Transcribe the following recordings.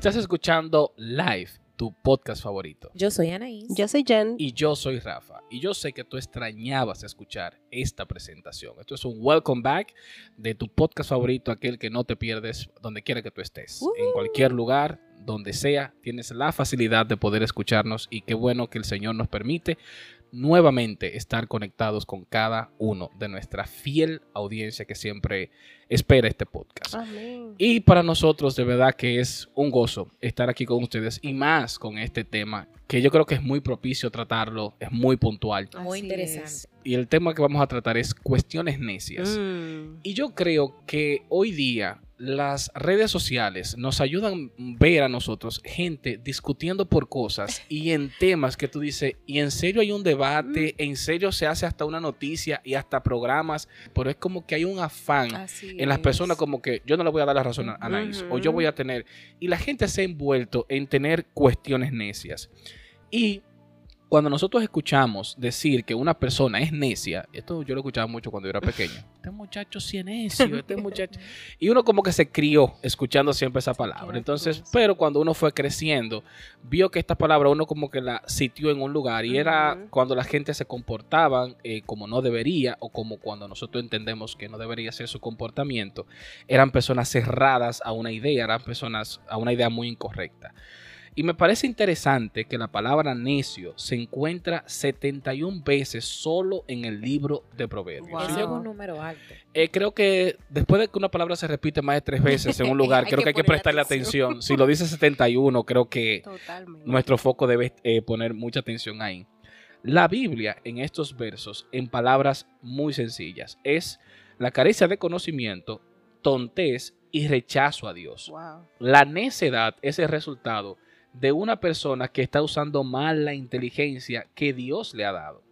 Estás escuchando Live, tu podcast favorito. Yo soy Anaís. Yo soy Jen. Y yo soy Rafa. Y yo sé que tú extrañabas escuchar esta presentación. Esto es un welcome back de tu podcast favorito, aquel que no te pierdes donde quiera que tú estés. En cualquier lugar, donde sea, tienes la facilidad de poder escucharnos y qué bueno que el Señor nos permite nuevamente estar conectados con cada uno de nuestra fiel audiencia que siempre espera este podcast. Y para nosotros de verdad que es un gozo estar aquí con ustedes y más con este tema que yo creo que es muy propicio tratarlo, es muy puntual. Muy interesante. Y el tema que vamos a tratar es cuestiones necias. Mm. Y yo creo que hoy día las redes sociales nos ayudan a ver a nosotros gente discutiendo por cosas y en temas que tú dices, y en serio hay un debate, mm. en serio se hace hasta una noticia y hasta programas, pero es como que hay un afán en las personas como que yo no le voy a dar la razón a Anaís o yo voy a tener, y la gente se ha envuelto en tener cuestiones necias. Y cuando nosotros escuchamos decir que una persona es necia, esto yo lo escuchaba mucho cuando yo era pequeño. Este muchacho sí es necio, este muchacho. Y uno como que se crió escuchando siempre esa palabra. Entonces, pero cuando uno fue creciendo, vio que esta palabra uno como que la sitió en un lugar y era cuando la gente se comportaban eh, como no debería o como cuando nosotros entendemos que no debería ser su comportamiento, eran personas cerradas a una idea, eran personas a una idea muy incorrecta. Y me parece interesante que la palabra necio se encuentra 71 veces solo en el libro de Proverbios. Eso es un número alto. Eh, creo que después de que una palabra se repite más de tres veces en un lugar, creo que, hay que prestarle atención. Si lo dice 71, creo que nuestro foco debe eh, poner mucha atención ahí. La Biblia en estos versos, en palabras muy sencillas, es la carecia de conocimiento, tontez y rechazo a Dios. La necedad es el resultado de una persona que está usando mal la inteligencia que Dios le ha dado.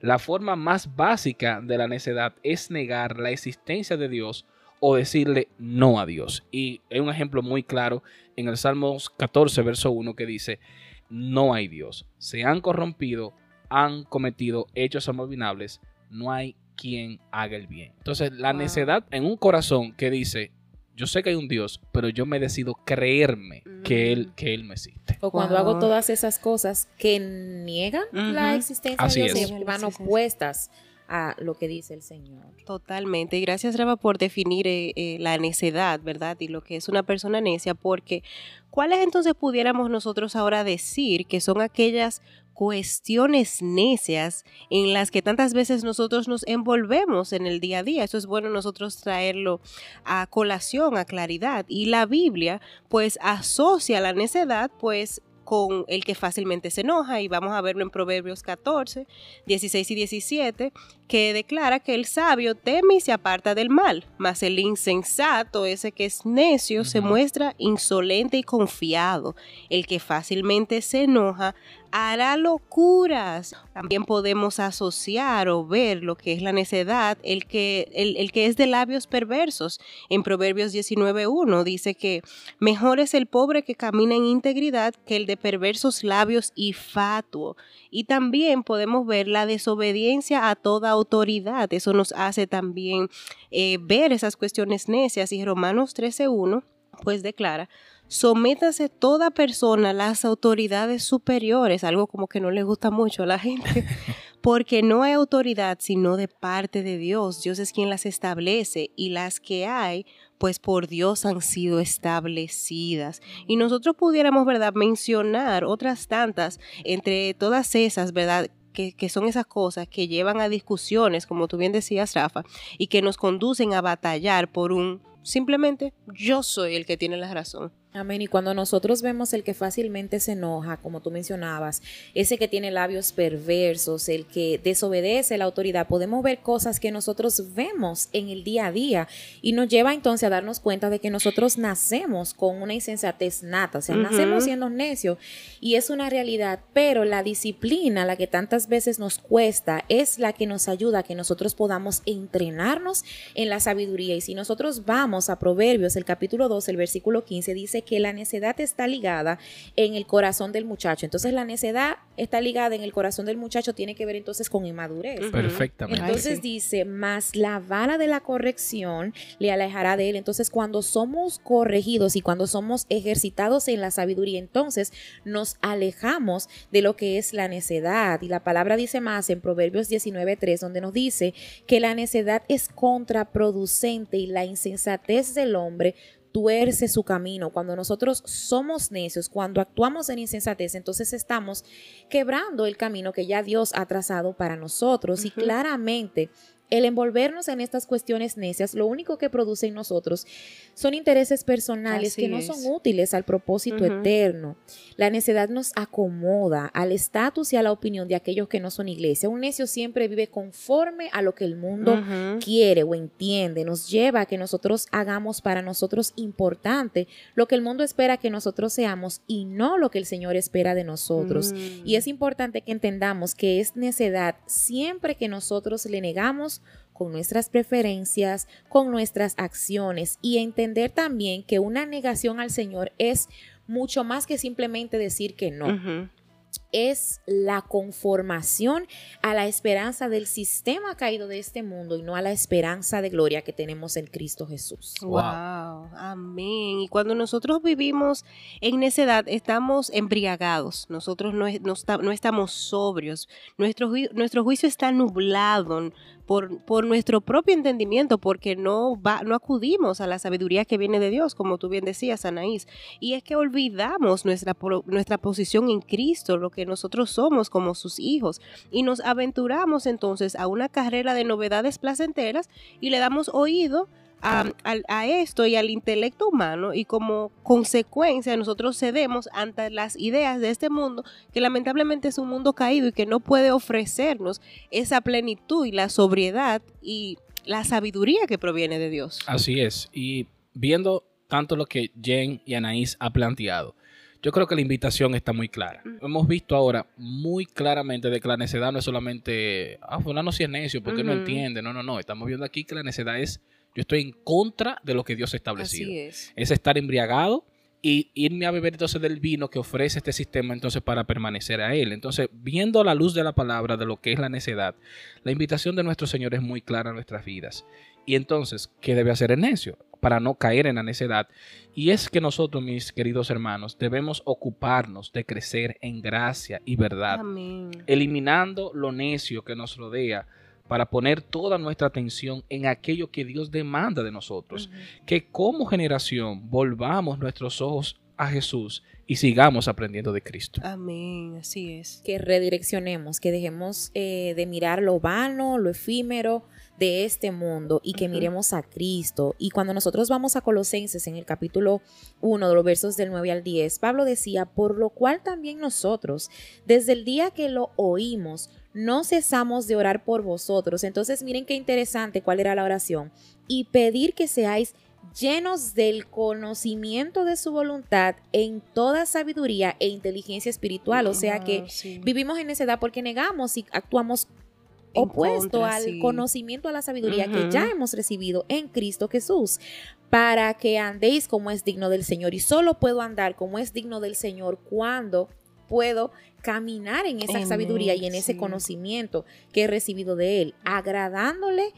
La forma más básica de la necedad es negar la existencia de Dios o decirle no a Dios. Y hay un ejemplo muy claro en el Salmos 14, verso 1 que dice, no hay Dios. Se han corrompido, han cometido hechos abominables, no hay quien haga el bien. Entonces, la necedad en un corazón que dice, yo sé que hay un Dios, pero yo me decido creerme que, él, mm. que Él me existe. O cuando hago todas esas cosas que niegan la existencia de Dios y van opuestas a lo que dice el Señor. Totalmente. Y gracias, Raba, por definir eh, eh, la necedad, ¿verdad? Y lo que es una persona necia, porque ¿cuáles entonces pudiéramos nosotros ahora decir que son aquellas cuestiones necias en las que tantas veces nosotros nos envolvemos en el día a día. Eso es bueno nosotros traerlo a colación, a claridad. Y la Biblia pues asocia la necedad pues con el que fácilmente se enoja, y vamos a verlo en Proverbios 14, 16 y 17, que declara que el sabio teme y se aparta del mal, mas el insensato, ese que es necio, se muestra insolente y confiado. El que fácilmente se enoja hará locuras. También podemos asociar o ver lo que es la necedad, el que, el, que es de labios perversos. En Proverbios 19.1 dice que mejor es el pobre que camina en integridad que el de perversos labios y fatuo. Y también podemos ver la desobediencia a toda autoridad. Eso nos hace también eh, ver esas cuestiones necias. Y Romanos 13.1 pues declara, sométase toda persona a las autoridades superiores, algo como que no le gusta mucho a la gente, porque no hay autoridad sino de parte de Dios. Dios es quien las establece y las que hay, pues por Dios han sido establecidas. Y nosotros pudiéramos, ¿verdad?, mencionar otras tantas entre todas esas, ¿verdad?, que, son esas cosas que llevan a discusiones, como tú bien decías, Rafa, y que nos conducen a batallar por un simplemente yo soy el que tiene la razón. Amén. Y cuando nosotros vemos el que fácilmente se enoja, como tú mencionabas, ese que tiene labios perversos, el que desobedece la autoridad, podemos ver cosas que nosotros vemos en el día a día y nos lleva entonces a darnos cuenta de que nosotros nacemos con una insensatez nata, o sea, nacemos siendo necios y es una realidad, pero la disciplina, la que tantas veces nos cuesta, es la que nos ayuda a que nosotros podamos entrenarnos en la sabiduría. Y si nosotros vamos a Proverbios, el capítulo 2, el versículo 15, dice que la necedad está ligada en el corazón del muchacho. Entonces la necedad está ligada en el corazón del muchacho, tiene que ver entonces con inmadurez. Perfectamente. Entonces dice, más la vara de la corrección le alejará de él. Entonces cuando somos corregidos y cuando somos ejercitados en la sabiduría, entonces nos alejamos de lo que es la necedad. Y la palabra dice más en Proverbios 19.3, donde nos dice que la necedad es contraproducente y la insensatez del hombre tuerce su camino. Cuando nosotros somos necios, cuando actuamos en insensatez, entonces estamos quebrando el camino que ya Dios ha trazado para nosotros. Y claramente el envolvernos en estas cuestiones necias, lo único que produce en nosotros son intereses personales que no son útiles al propósito eterno. La necedad nos acomoda al estatus y a la opinión de aquellos que no son iglesia. Un necio siempre vive conforme a lo que el mundo quiere o entiende. Nos lleva a que nosotros hagamos para nosotros importante lo que el mundo espera que nosotros seamos y no lo que el Señor espera de nosotros. Y es mm. importante que entendamos que es necedad siempre que nosotros le negamos con nuestras preferencias, con nuestras acciones y entender también que una negación al Señor es mucho más que simplemente decir que no es la conformación a la esperanza del sistema caído de este mundo y no a la esperanza de gloria que tenemos en Cristo Jesús. Wow. Amén. Y cuando nosotros vivimos en necedad, estamos embriagados. Nosotros no, no, estamos sobrios. Nuestro, nuestro juicio está nublado por, por, nuestro propio entendimiento, porque no, va, no acudimos a la sabiduría que viene de Dios, como tú bien decías, Anaís. Y es que olvidamos nuestra, nuestra posición en Cristo, lo que nosotros somos como sus hijos, y nos aventuramos entonces a una carrera de novedades placenteras y le damos oído a, esto y al intelecto humano y como consecuencia nosotros cedemos ante las ideas de este mundo que lamentablemente es un mundo caído y que no puede ofrecernos esa plenitud y la sobriedad y la sabiduría que proviene de Dios. Así es. Y viendo tanto lo que Jen y Anaís ha planteado, yo creo que la invitación está muy clara. Hemos visto ahora muy claramente de que la necedad no es solamente, ah, fulano si es necio porque no entiende. No, no, no. Estamos viendo aquí que la necedad es yo estoy en contra de lo que Dios ha establecido. es. estar embriagado y irme a beber entonces del vino que ofrece este sistema entonces para permanecer a él. Entonces, viendo la luz de la palabra de lo que es la necedad, la invitación de nuestro Señor es muy clara en nuestras vidas. Y entonces, ¿qué debe hacer el necio? Para no caer en la necedad. Y es que nosotros, mis queridos hermanos, debemos ocuparnos de crecer en gracia y verdad, eliminando lo necio que nos rodea para poner toda nuestra atención en aquello que Dios demanda de nosotros. Que como generación volvamos nuestros ojos a Jesús y sigamos aprendiendo de Cristo. Amén, así es. Que redireccionemos, que dejemos eh, de mirar lo vano, lo efímero de este mundo y que miremos a Cristo. Y cuando nosotros vamos a Colosenses en el capítulo 1 de los versos del 9 al 10, Pablo decía, por lo cual también nosotros, desde el día que lo oímos, no cesamos de orar por vosotros. Entonces miren qué interesante cuál era la oración. Y pedir que seáis llenos del conocimiento de su voluntad en toda sabiduría e inteligencia espiritual. O sea que vivimos en esa edad porque negamos y actuamos opuesto al conocimiento, a la sabiduría que ya hemos recibido en Cristo Jesús, para que andéis como es digno del Señor. Y solo puedo andar como es digno del Señor cuando puedo caminar en esa sabiduría y en ese conocimiento que he recibido de Él, agradándole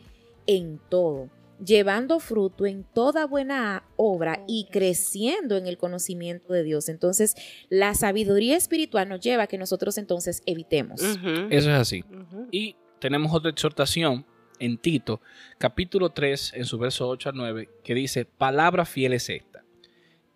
en todo, llevando fruto en toda buena obra y creciendo en el conocimiento de Dios. Entonces, la sabiduría espiritual nos lleva a que nosotros entonces evitemos. Eso es así. Y tenemos otra exhortación en Tito, capítulo 3, en su verso 8 al 9, que dice, palabra fiel es esta.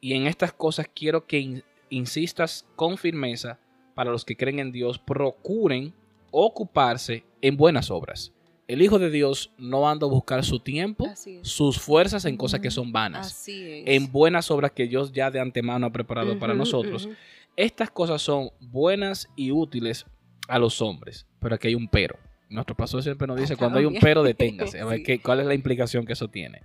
Y en estas cosas quiero que insistas con firmeza para los que creen en Dios, procuren ocuparse en buenas obras. El Hijo de Dios no anda a buscar su tiempo, sus fuerzas en cosas que son vanas, en buenas obras que Dios ya de antemano ha preparado para nosotros. Estas cosas son buenas y útiles a los hombres, pero aquí hay un pero. Nuestro pastor siempre nos dice, cuando hay un pero, deténgase. A ver qué, cuál es la implicación que eso tiene.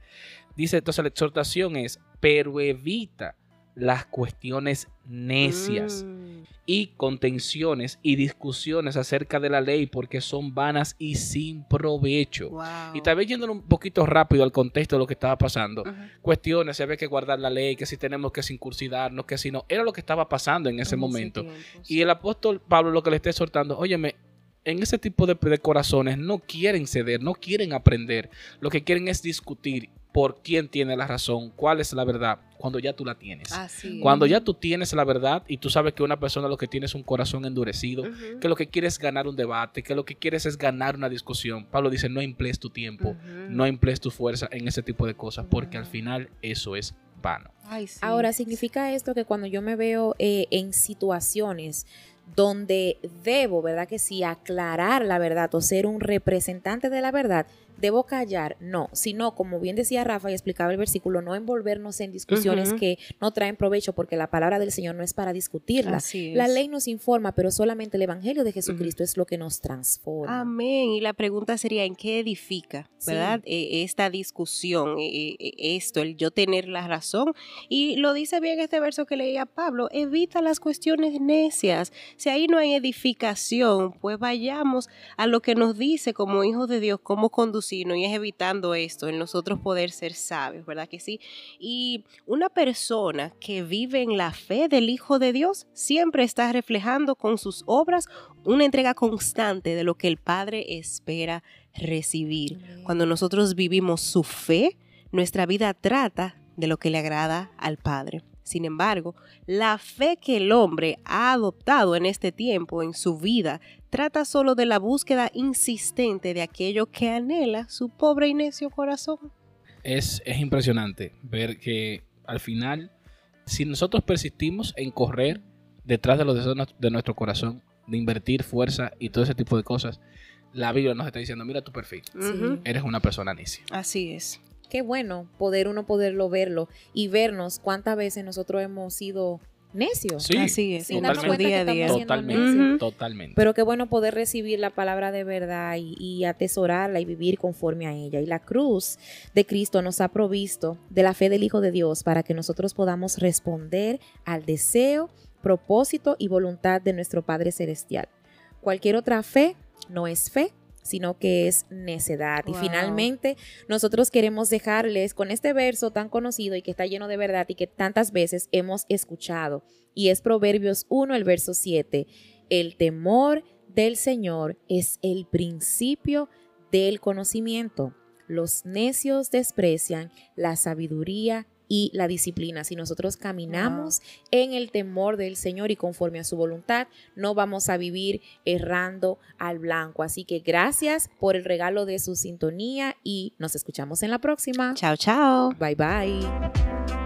Dice, entonces la exhortación es, pero evita las cuestiones necias. Mm. y contenciones y discusiones acerca de la ley porque son vanas y sin provecho. Y tal vez yendo un poquito rápido al contexto de lo que estaba pasando, cuestiones, si había que guardar la ley, que si tenemos que circuncidarnos, que si no, era lo que estaba pasando en ese momento. Y el apóstol Pablo lo que le está exhortando, óyeme, en ese tipo de, de, corazones no quieren ceder, no quieren aprender, lo que quieren es discutir por quién tiene la razón, cuál es la verdad, cuando ya tú la tienes. cuando ya tú tienes la verdad y tú sabes que una persona lo que tiene es un corazón endurecido, que lo que quiere es ganar un debate, que lo que quieres es ganar una discusión. Pablo dice, no emplees tu tiempo, no emplees tu fuerza en ese tipo de cosas, porque al final eso es vano. Ahora, ¿significa esto que cuando yo me veo eh, en situaciones donde debo, ¿verdad? Que sí, aclarar la verdad o ser un representante de la verdad, ¿Debo callar? No, sino, como bien decía Rafa y explicaba el versículo, no envolvernos en discusiones que no traen provecho porque la palabra del Señor no es para discutirla. La ley nos informa, pero solamente el Evangelio de Jesucristo es lo que nos transforma. Amén. Y la pregunta sería, ¿en qué edifica, verdad? E, esta discusión, e, e, esto, el yo tener la razón. Y lo dice bien este verso que leía Pablo, evita las cuestiones necias. Si ahí no hay edificación, pues vayamos a lo que nos dice como hijos de Dios, cómo conducir sino y es evitando esto, en nosotros poder ser sabios, ¿verdad que sí? Y una persona que vive en la fe del Hijo de Dios siempre está reflejando con sus obras una entrega constante de lo que el Padre espera recibir. Cuando nosotros vivimos su fe, nuestra vida trata de lo que le agrada al Padre. Sin embargo, la fe que el hombre ha adoptado en este tiempo en su vida trata solo de la búsqueda insistente de aquello que anhela su pobre y necio corazón. Es, es impresionante ver que al final, si nosotros persistimos en correr detrás de los deseos de nuestro corazón, de invertir fuerza y todo ese tipo de cosas, la Biblia nos está diciendo, mira tu perfil, eres una persona necia. Así es qué bueno poder uno poderlo verlo y vernos cuántas veces nosotros hemos sido necios. Sí, así es. Sin darnos cuenta día que totalmente, totalmente. Pero qué bueno poder recibir la palabra de verdad y, y, atesorarla y vivir conforme a ella. Y la cruz de Cristo nos ha provisto de la fe del Hijo de Dios para que nosotros podamos responder al deseo, propósito y voluntad de nuestro Padre Celestial. Cualquier otra fe no es fe, sino que es necedad. Y finalmente, nosotros queremos dejarles con este verso tan conocido y que está lleno de verdad y que tantas veces hemos escuchado. Y es Proverbios 1, el verso 7. El temor del Señor es el principio del conocimiento. Los necios desprecian la sabiduría y la disciplina. Si nosotros caminamos en el temor del Señor y conforme a su voluntad, no vamos a vivir errando al blanco. Así que gracias por el regalo de su sintonía y nos escuchamos en la próxima. Chao, chao. Bye, bye.